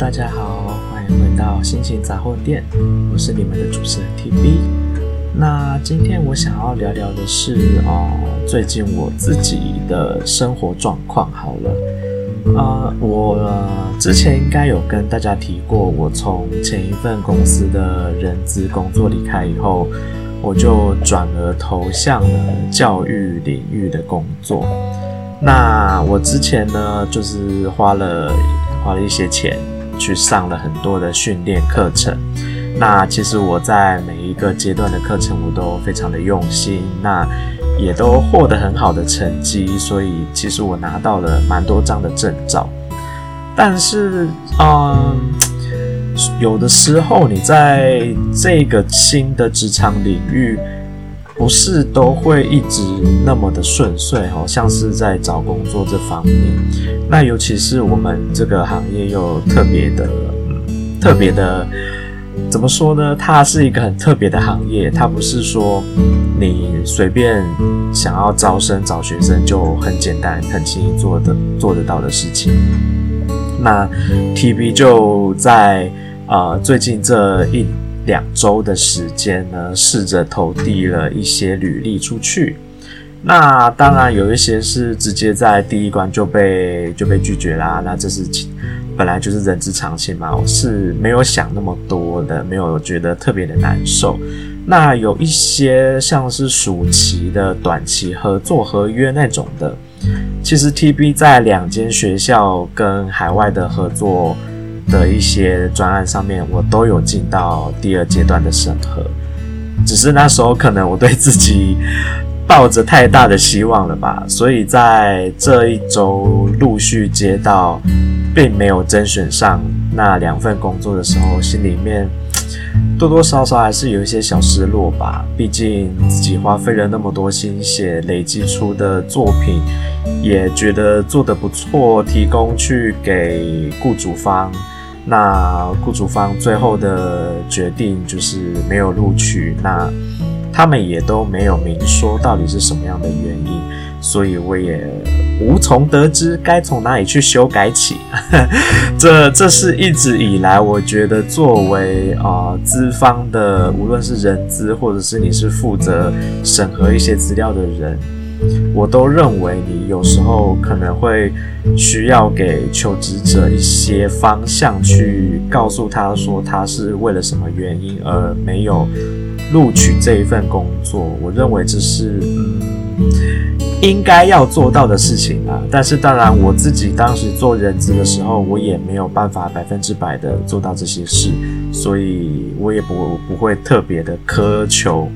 大家好，欢迎回到心情杂货店，我是你们的主持人 TB。那今天我想要聊聊的是哦，最近我自己的生活状况。好了，呃，我之前应该有跟大家提过，我从前一份公司的人资工作离开以后，我就转而投向了教育领域的工作。那我之前呢，就是花了花了一些钱去上了很多的训练课程。那其实我在每一个阶段的课程，我都非常的用心，那也都获得很好的成绩。所以其实我拿到了蛮多张的证照。但是，嗯，有的时候你在这个新的职场领域，不是都会一直那么的顺遂，哦像是在找工作这方面。那尤其是我们这个行业又特别的，特别的，怎么说呢？它是一个很特别的行业，它不是说你随便想要招生找学生就很简单、很轻易做的做得到的事情。那 TB 就在呃最近这一。两周的时间呢，试着投递了一些履历出去。那当然有一些是直接在第一关就被就被拒绝啦。那这是本来就是人之常情嘛，我是没有想那么多的，没有觉得特别的难受。那有一些像是暑期的短期合作合约那种的，其实 TB 在两间学校跟海外的合作。的一些专案上面，我都有进到第二阶段的审核，只是那时候可能我对自己抱着太大的希望了吧，所以在这一周陆续接到并没有甄选上那两份工作的时候，心里面多多少少还是有一些小失落吧。毕竟自己花费了那么多心血，累积出的作品也觉得做得不错，提供去给雇主方。那雇主方最后的决定就是没有录取，那他们也都没有明说到底是什么样的原因，所以我也无从得知该从哪里去修改起。这这是一直以来我觉得作为啊资方的，无论是人资或者是你是负责审核一些资料的人。我都认为你有时候可能会需要给求职者一些方向，去告诉他说他是为了什么原因而没有录取这一份工作。我认为这是嗯应该要做到的事情啊。但是当然，我自己当时做人资的时候，我也没有办法百分之百的做到这些事，所以我也不不会特别的苛求。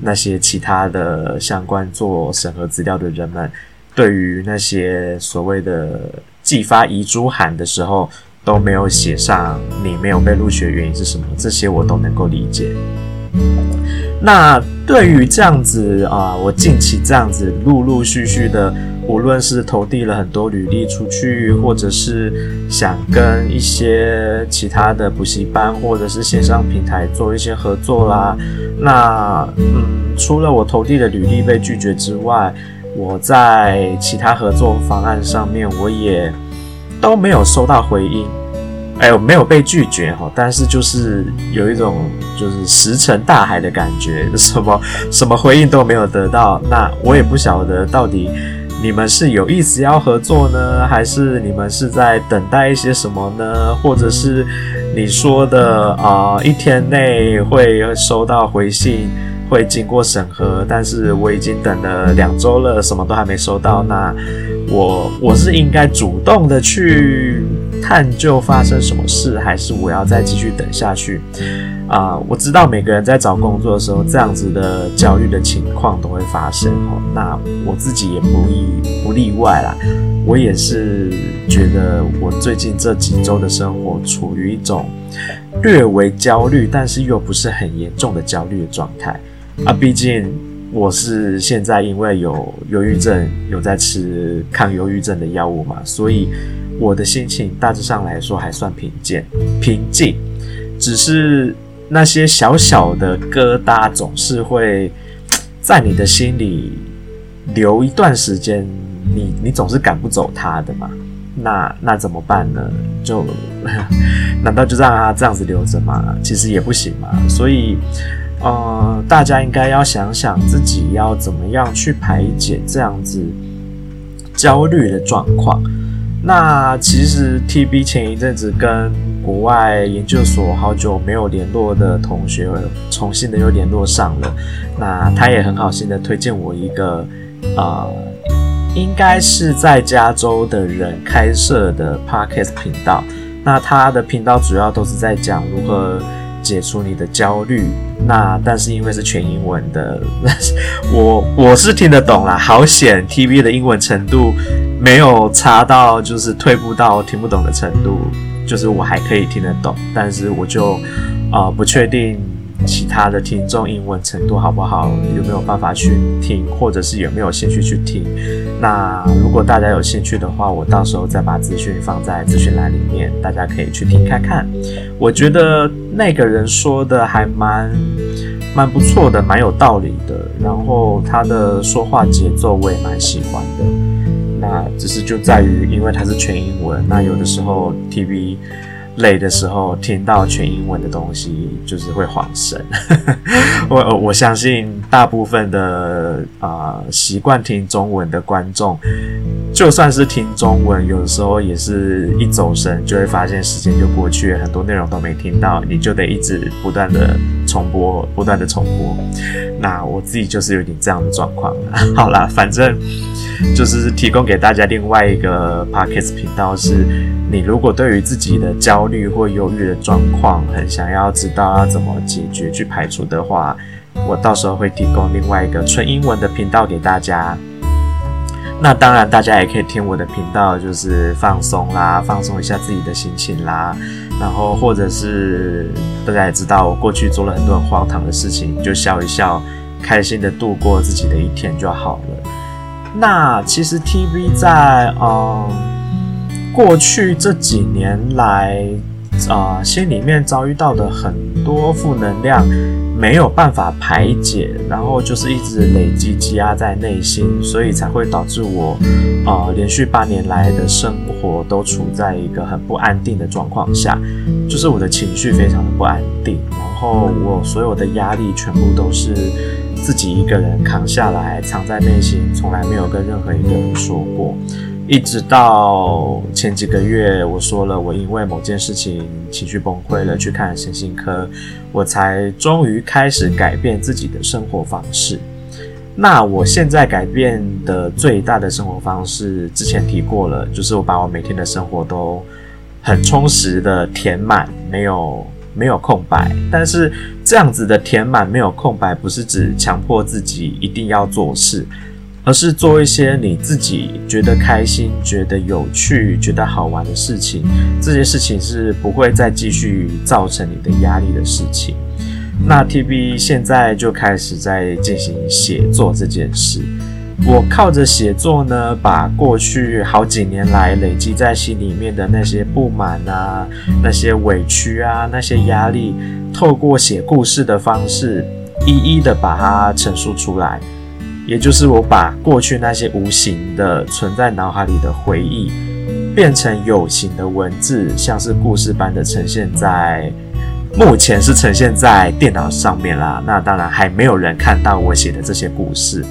那些其他的相关做审核资料的人们，对于那些所谓的寄发遗珠函的时候，都没有写上你没有被录取的原因是什么，这些我都能够理解。那对于这样子啊，我近期这样子陆陆续续的。无论是投递了很多履历出去，或者是想跟一些其他的补习班或者是线上平台做一些合作啦，那嗯，除了我投递的履历被拒绝之外，我在其他合作方案上面我也都没有收到回音，哎呦，没有被拒绝哈，但是就是有一种就是石沉大海的感觉，什么什么回应都没有得到，那我也不晓得到底。你们是有意思要合作呢，还是你们是在等待一些什么呢？或者是你说的啊、一天内会收到回信，会经过审核，但是我已经等了两周了，什么都还没收到。那我我是应该主动的去探究发生什么事，还是我要再继续等下去？啊、我知道每个人在找工作的时候，这样子的焦虑的情况都会发生哦。那我自己也不例不例外啦。我也是觉得我最近这几周的生活处于一种略微焦虑，但是又不是很严重的焦虑的状态啊。毕竟我是现在因为有忧郁症，有在吃抗忧郁症的药物嘛，所以我的心情大致上来说还算平静，平静，只是。那些小小的疙瘩总是会在你的心里留一段时间，你你总是赶不走它的嘛。那那怎么办呢？就 难道就让他这样子留着吗？其实也不行嘛。所以，呃，大家应该要想想自己要怎么样去排解这样子焦虑的状况。那其实 TB 前一阵子跟国外研究所好久没有联络的同学重新的又联络上了，那他也很好心的推荐我一个呃，应该是在加州的人开设的 Podcast 频道。那他的频道主要都是在讲如何解除你的焦虑。那但是因为是全英文的，我我是听得懂啦，好险 TB 的英文程度。没有差到就是退步到听不懂的程度，就是我还可以听得懂，但是我就呃不确定其他的听众英文程度好不好，有没有办法去听，或者是有没有兴趣去听。那如果大家有兴趣的话，我到时候再把资讯放在资讯栏里面，大家可以去听看看。我觉得那个人说的还蛮蛮不错的，蛮有道理的，然后他的说话节奏我也蛮喜欢的。那只是就在于，因为它是全英文，那有的时候 TV 累的时候，听到全英文的东西就是会晃神。我我相信大部分的啊习惯听中文的观众，就算是听中文，有的时候也是一走神，就会发现时间就过去了，很多内容都没听到，你就得一直不断的重播，不断的重播。那我自己就是有点这样的状况了。好啦，反正。就是提供给大家另外一个 podcast 频道，是你如果对于自己的焦虑或忧郁的状况，很想要知道要怎么解决、去排除的话，我到时候会提供另外一个纯英文的频道给大家。那当然，大家也可以听我的频道，就是放松啦，放松一下自己的心情啦。然后或者是大家也知道，我过去做了很多很荒唐的事情，就笑一笑，开心的度过自己的一天就好了。那其实 TV 在嗯过去这几年来啊、心里面遭遇到的很多负能量没有办法排解，然后就是一直累积积压在内心，所以才会导致我啊、呃、连续八年来的生活都处在一个很不安定的状况下，就是我的情绪非常的不安定，然后我所有的压力全部都是。自己一个人扛下来，藏在内心，从来没有跟任何一个人说过。一直到前几个月，我说了我因为某件事情情绪崩溃了，去看神心科，我才终于开始改变自己的生活方式。那我现在改变的最大的生活方式，之前提过了，就是我把我每天的生活都很充实的填满，没有。没有空白，但是这样子的填满没有空白，不是指强迫自己一定要做事，而是做一些你自己觉得开心、觉得有趣、觉得好玩的事情。这些事情是不会再继续造成你的压力的事情。那 TB 现在就开始在进行写作这件事。我靠着写作呢，把过去好几年来累积在心里面的那些不满啊、那些委屈啊、那些压力，透过写故事的方式，一一的把它陈述出来。也就是我把过去那些无形的存在脑海里的回忆，变成有形的文字，像是故事般的呈现在，目前是呈现在电脑上面啦。那当然还没有人看到我写的这些故事。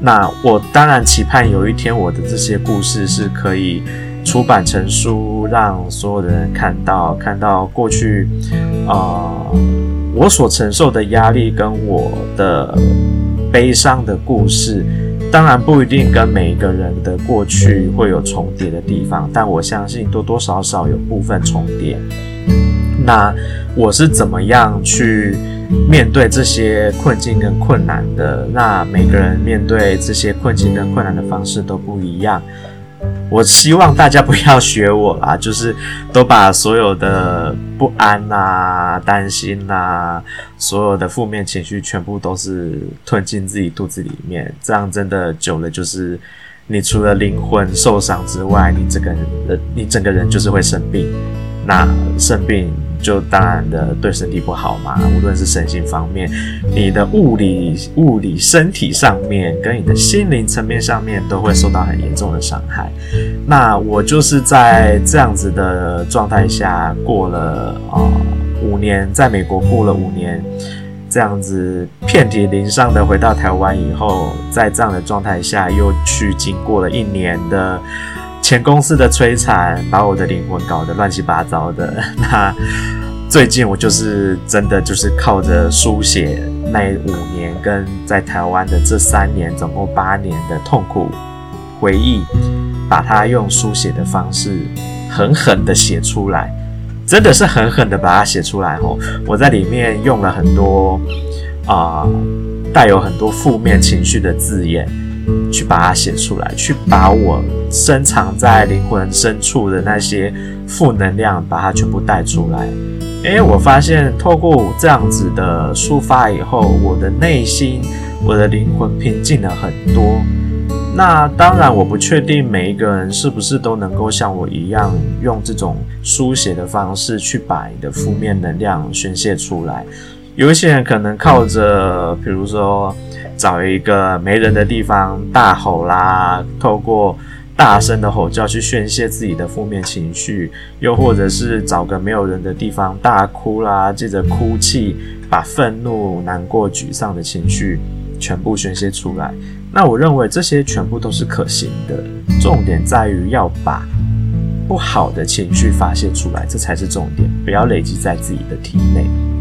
那我当然期盼有一天我的这些故事是可以出版成书，让所有的人看到，看到过去，呃，我所承受的压力跟我的悲伤的故事，当然不一定跟每一个人的过去会有重叠的地方，但我相信多多少少有部分重叠。那我是怎么样去面对这些困境跟困难的？那每个人面对这些困境跟困难的方式都不一样。我希望大家不要学我啦，就是都把所有的不安啊、担心啊、所有的负面情绪全部都是吞进自己肚子里面。这样真的久了，就是你除了灵魂受伤之外，你整个人，你整个人就是会生病。那生病。就当然的对身体不好嘛，无论是身心方面，你的物理物理身体上面跟你的心灵层面上面都会受到很严重的伤害。那我就是在这样子的状态下过了啊、五年，在美国过了五年，这样子遍体鳞伤的回到台湾以后，在这样的状态下又去经过了一年的前公司的摧残，把我的灵魂搞得乱七八糟的。那最近我就是真的就是靠着书写那五年跟在台湾的这三年，总共八年的痛苦回忆。把它用书写的方式狠狠的写出来，真的是狠狠的把它写出来吼！我在里面用了很多啊、带有很多负面情绪的字眼，去把它写出来，去把我深藏在灵魂深处的那些负能量，把它全部带出来。诶，我发现透过这样子的抒发以后，我的内心，我的灵魂平静了很多。那当然，我不确定每一个人是不是都能够像我一样，用这种书写的方式去把你的负面能量宣泄出来。有一些人可能靠着，比如说找一个没人的地方大吼啦，透过大声的吼叫去宣泄自己的负面情绪，又或者是找个没有人的地方大哭啦，借着哭泣把愤怒、难过、沮丧的情绪全部宣泄出来。那我认为这些全部都是可行的，重点在于要把不好的情绪发泄出来，这才是重点，不要累积在自己的体内。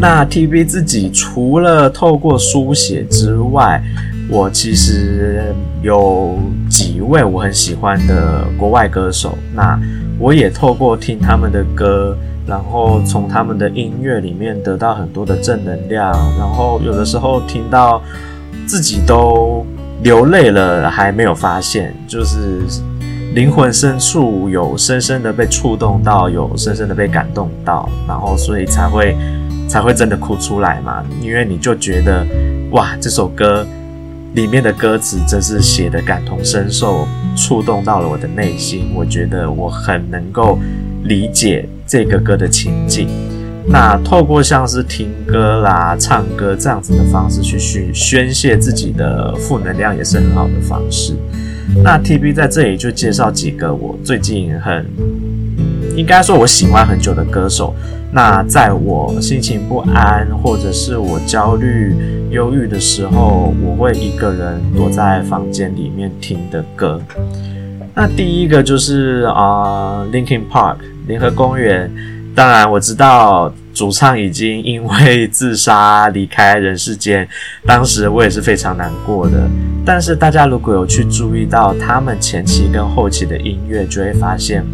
那 T.V 自己除了透过书写之外，我其实有几位我很喜欢的国外歌手，那我也透过听他们的歌，然后从他们的音乐里面得到很多的正能量，然后有的时候听到。自己都流泪了，还没有发现，就是灵魂深处有深深的被触动到，有深深的被感动到，然后所以才会才会真的哭出来嘛。因为你就觉得哇，这首歌里面的歌词真是写的感同身受，触动到了我的内心。我觉得我很能够理解这个歌的情境。那透过像是听歌啦、唱歌这样子的方式去宣宣泄自己的负能量，也是很好的方式。那 TB 在这里就介绍几个我最近很应该说我喜欢很久的歌手。那在我心情不安或者是我焦虑、忧郁的时候，我会一个人躲在房间里面听的歌。那第一个就是啊、Linkin Park 联合公园。当然，我知道主唱已经因为自杀离开人世间，当时我也是非常难过的。但是大家如果有去注意到他们前期跟后期的音乐，就会发现，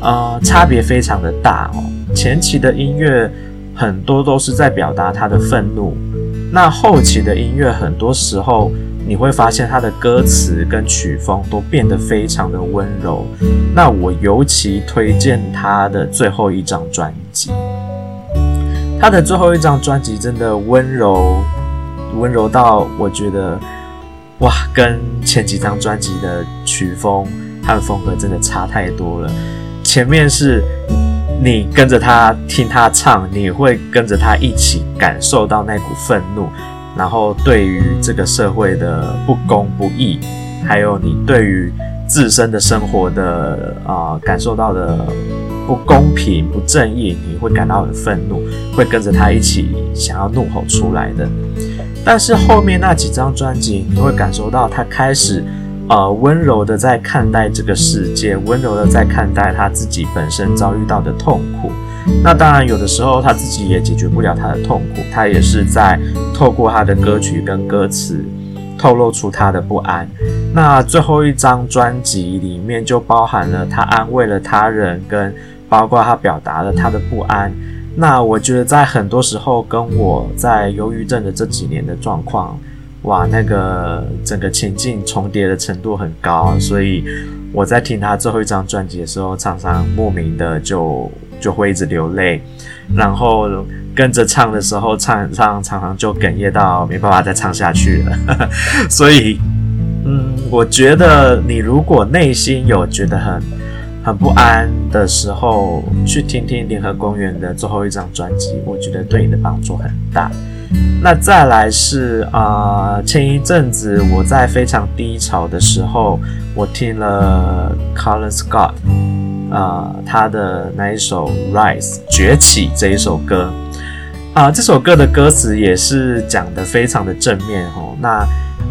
呃，差别非常的大哦。前期的音乐很多都是在表达他的愤怒，那后期的音乐很多时候。你会发现他的歌词跟曲风都变得非常的温柔。那我尤其推荐他的最后一张专辑，他的最后一张专辑真的温柔，温柔到我觉得，哇，跟前几张专辑的曲风和风格真的差太多了。前面是你跟着他听他唱，你会跟着他一起感受到那股愤怒。然后对于这个社会的不公不义，还有你对于自身的生活的啊、感受到的不公平不正义，你会感到很愤怒，会跟着他一起想要怒吼出来的。但是后面那几张专辑，你会感受到他开始呃温柔的在看待这个世界，温柔的在看待他自己本身遭遇到的痛苦。那当然，有的时候他自己也解决不了他的痛苦，他也是在透过他的歌曲跟歌词透露出他的不安。那最后一张专辑里面就包含了他安慰了他人，跟包括他表达了他的不安。那我觉得在很多时候跟我在忧郁症的这几年的状况，哇，那个整个情境重叠的程度很高，所以我在听他最后一张专辑的时候，常常莫名的就。就会一直流泪，然后跟着唱的时候，唱唱常常就哽咽到没办法再唱下去了。所以，嗯，我觉得你如果内心有觉得很很不安的时候，去听听联合公园的最后一张专辑，我觉得对你的帮助很大。那再来是啊、前一阵子我在非常低潮的时候，我听了 Colin Scott 啊、他的那一首《Rise》崛起这一首歌啊、这首歌的歌词也是讲得非常的正面哦。那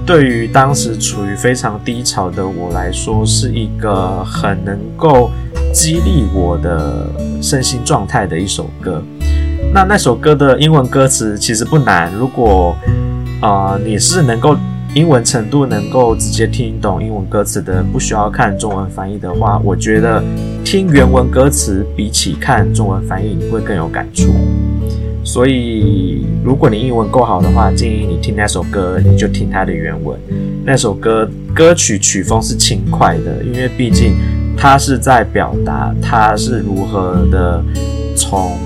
对于当时处于非常低潮的我来说，是一个很能够激励我的身心状态的一首歌。那那首歌的英文歌词其实不难，如果啊、你是能够英文程度能够直接听懂英文歌词的，不需要看中文翻译的话，我觉得听原文歌词比起看中文翻译你会更有感触。所以如果你英文够好的话，建议你听那首歌，你就听它的原文。那首歌歌曲曲风是轻快的，因为毕竟它是在表达它是如何的从。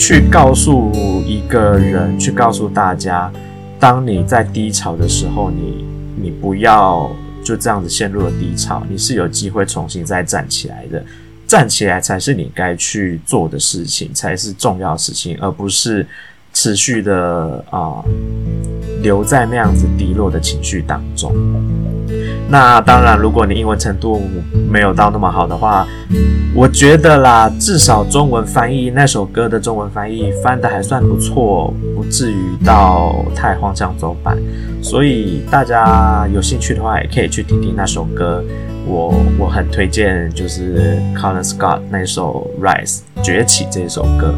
去告诉一个人，去告诉大家，当你在低潮的时候，你你不要就这样子陷入了低潮，你是有机会重新再站起来的，站起来才是你该去做的事情，才是重要事情，而不是持续的啊、留在那样子低落的情绪当中。那当然，如果你英文程度没有到那么好的话，我觉得啦，至少中文翻译那首歌的中文翻译翻得还算不错，不至于到太荒腔走板。所以大家有兴趣的话，也可以去听听那首歌。我我很推荐，就是 Colin Scott 那首《Rise》崛起这首歌。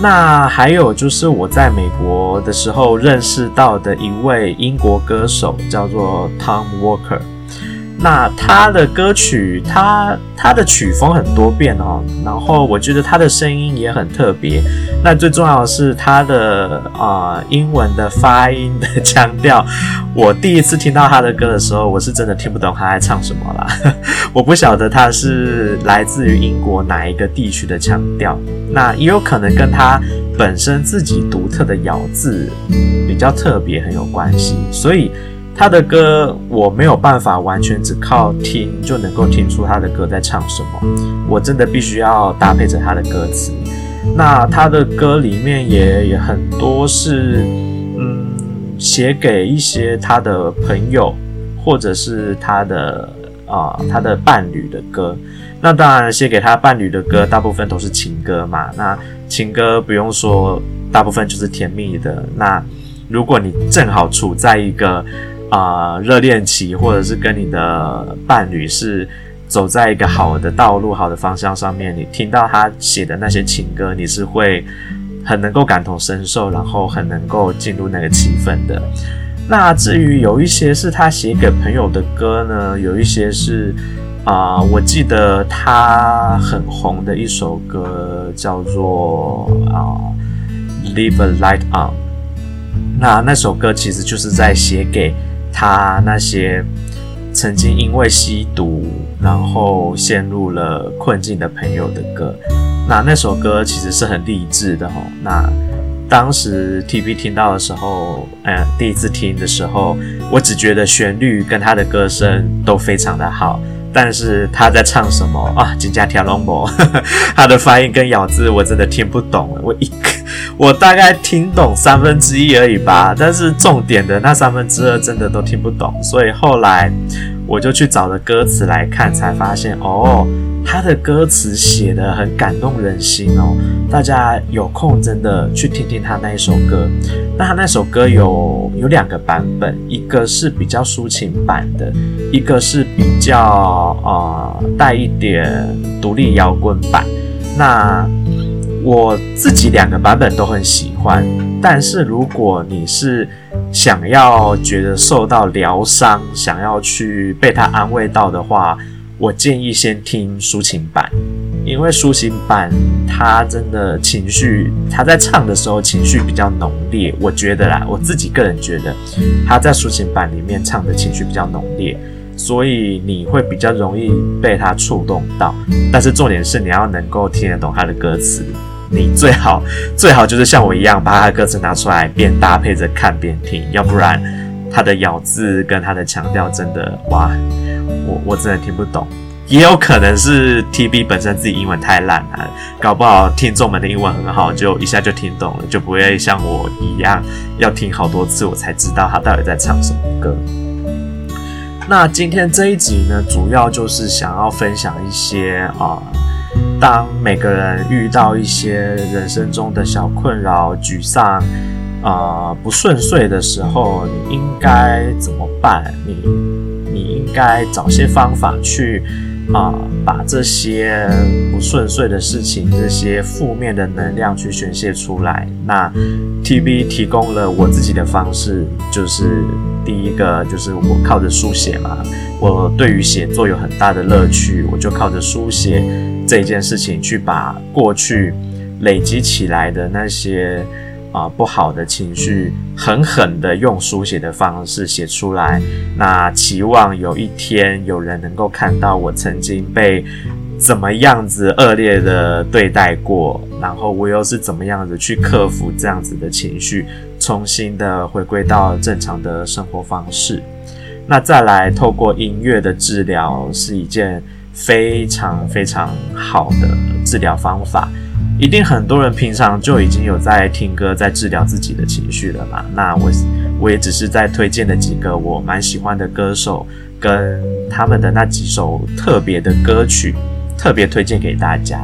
那还有就是我在美国的时候认识到的一位英国歌手，叫做 Tom Walker。那他的歌曲，他他的曲风很多变哦，然后我觉得他的声音也很特别。那最重要的是他的啊、呃、英文的发音的腔调。我第一次听到他的歌的时候，我是真的听不懂他在唱什么啦。我不晓得他是来自于英国哪一个地区的腔调。那也有可能跟他本身自己独特的咬字比较特别很有关系，所以。他的歌我没有办法完全只靠听就能够听出他的歌在唱什么，我真的必须要搭配着他的歌词。那他的歌里面也也很多是，嗯，写给一些他的朋友或者是他的啊、他的伴侣的歌。那当然，写给他伴侣的歌大部分都是情歌嘛。那情歌不用说，大部分就是甜蜜的。那如果你正好处在一个啊、热恋期，或者是跟你的伴侣是走在一个好的道路、好的方向上面，你听到他写的那些情歌，你是会很能够感同身受，然后很能够进入那个气氛的。那至于有一些是他写给朋友的歌呢，有一些是啊、我记得他很红的一首歌叫做啊、《Leave a Light On》，那那首歌其实就是在写给。他那些曾经因为吸毒，然后陷入了困境的朋友的歌，那那首歌其实是很励志的哦。那当时 TB 听到的时候，嗯，第一次听的时候，我只觉得旋律跟他的歌声都非常的好。但是他在唱什么啊？金家跳龙博，他的发音跟咬字我真的听不懂。我一个，我大概听懂三分之一而已吧。但是重点的那三分之二真的都听不懂。所以后来我就去找了歌词来看，才发现哦。他的歌词写得很感动人心哦，大家有空真的去听听他那一首歌。那他那首歌有有两个版本，一个是比较抒情版的，一个是比较呃带一点独立摇滚版。那我自己两个版本都很喜欢，但是如果你是想要觉得受到疗伤，想要去被他安慰到的话。我建议先听抒情版，因为抒情版他真的情绪，他在唱的时候情绪比较浓烈。我觉得啦，我自己个人觉得他在抒情版里面唱的情绪比较浓烈，所以你会比较容易被他触动到。但是重点是你要能够听得懂他的歌词，你最好最好就是像我一样把他的歌词拿出来边搭配着看边听，要不然他的咬字跟他的腔调真的哇。我我真的听不懂，也有可能是 TB 本身自己英文太烂了，搞不好听众们的英文很好，就一下就听懂了，就不会像我一样要听好多次我才知道他到底在唱什么歌。那今天这一集呢，主要就是想要分享一些啊、当每个人遇到一些人生中的小困扰、沮丧啊、不顺遂的时候，你应该怎么办？你你应该找些方法去。啊，把这些不顺遂的事情，这些负面的能量去宣泄出来。那 TB 提供了我自己的方式，就是第一个就是我靠着书写嘛，我对于写作有很大的乐趣，我就靠着书写这件事情去把过去累积起来的那些。啊，不好的情绪，狠狠的用书写的方式写出来。那期望有一天有人能够看到我曾经被怎么样子恶劣的对待过，然后我又是怎么样子去克服这样子的情绪，重新的回归到正常的生活方式。那再来，透过音乐的治疗是一件非常非常好的治疗方法。一定很多人平常就已经有在听歌，在治疗自己的情绪了嘛。那我我也只是在推荐的几个我蛮喜欢的歌手，跟他们的那几首特别的歌曲，特别推荐给大家。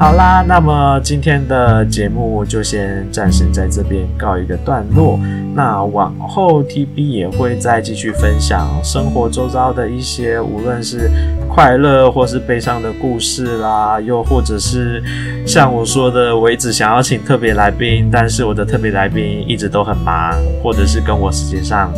好啦，那么今天的节目就先暂时在这边告一个段落。那往后 TB 也会再继续分享生活周遭的一些，无论是快乐或是悲伤的故事啦，又或者是像我说的，我一直想要请特别来宾，但是我的特别来宾一直都很忙，或者是跟我时间上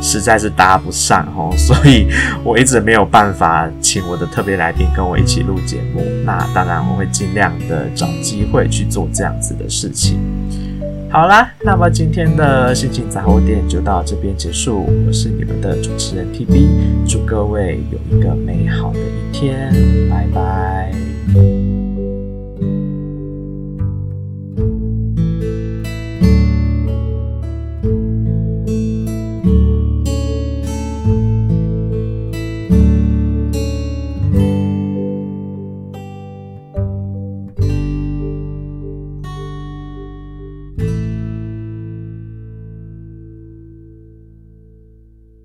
实在是搭不上哦，所以我一直没有办法请我的特别来宾跟我一起录节目。那当然我会尽量的找机会去做这样子的事情。好啦，那么今天的心情杂货店就到这边结束。我是你们的主持人 TB，祝各位有一个美好的一天，拜拜。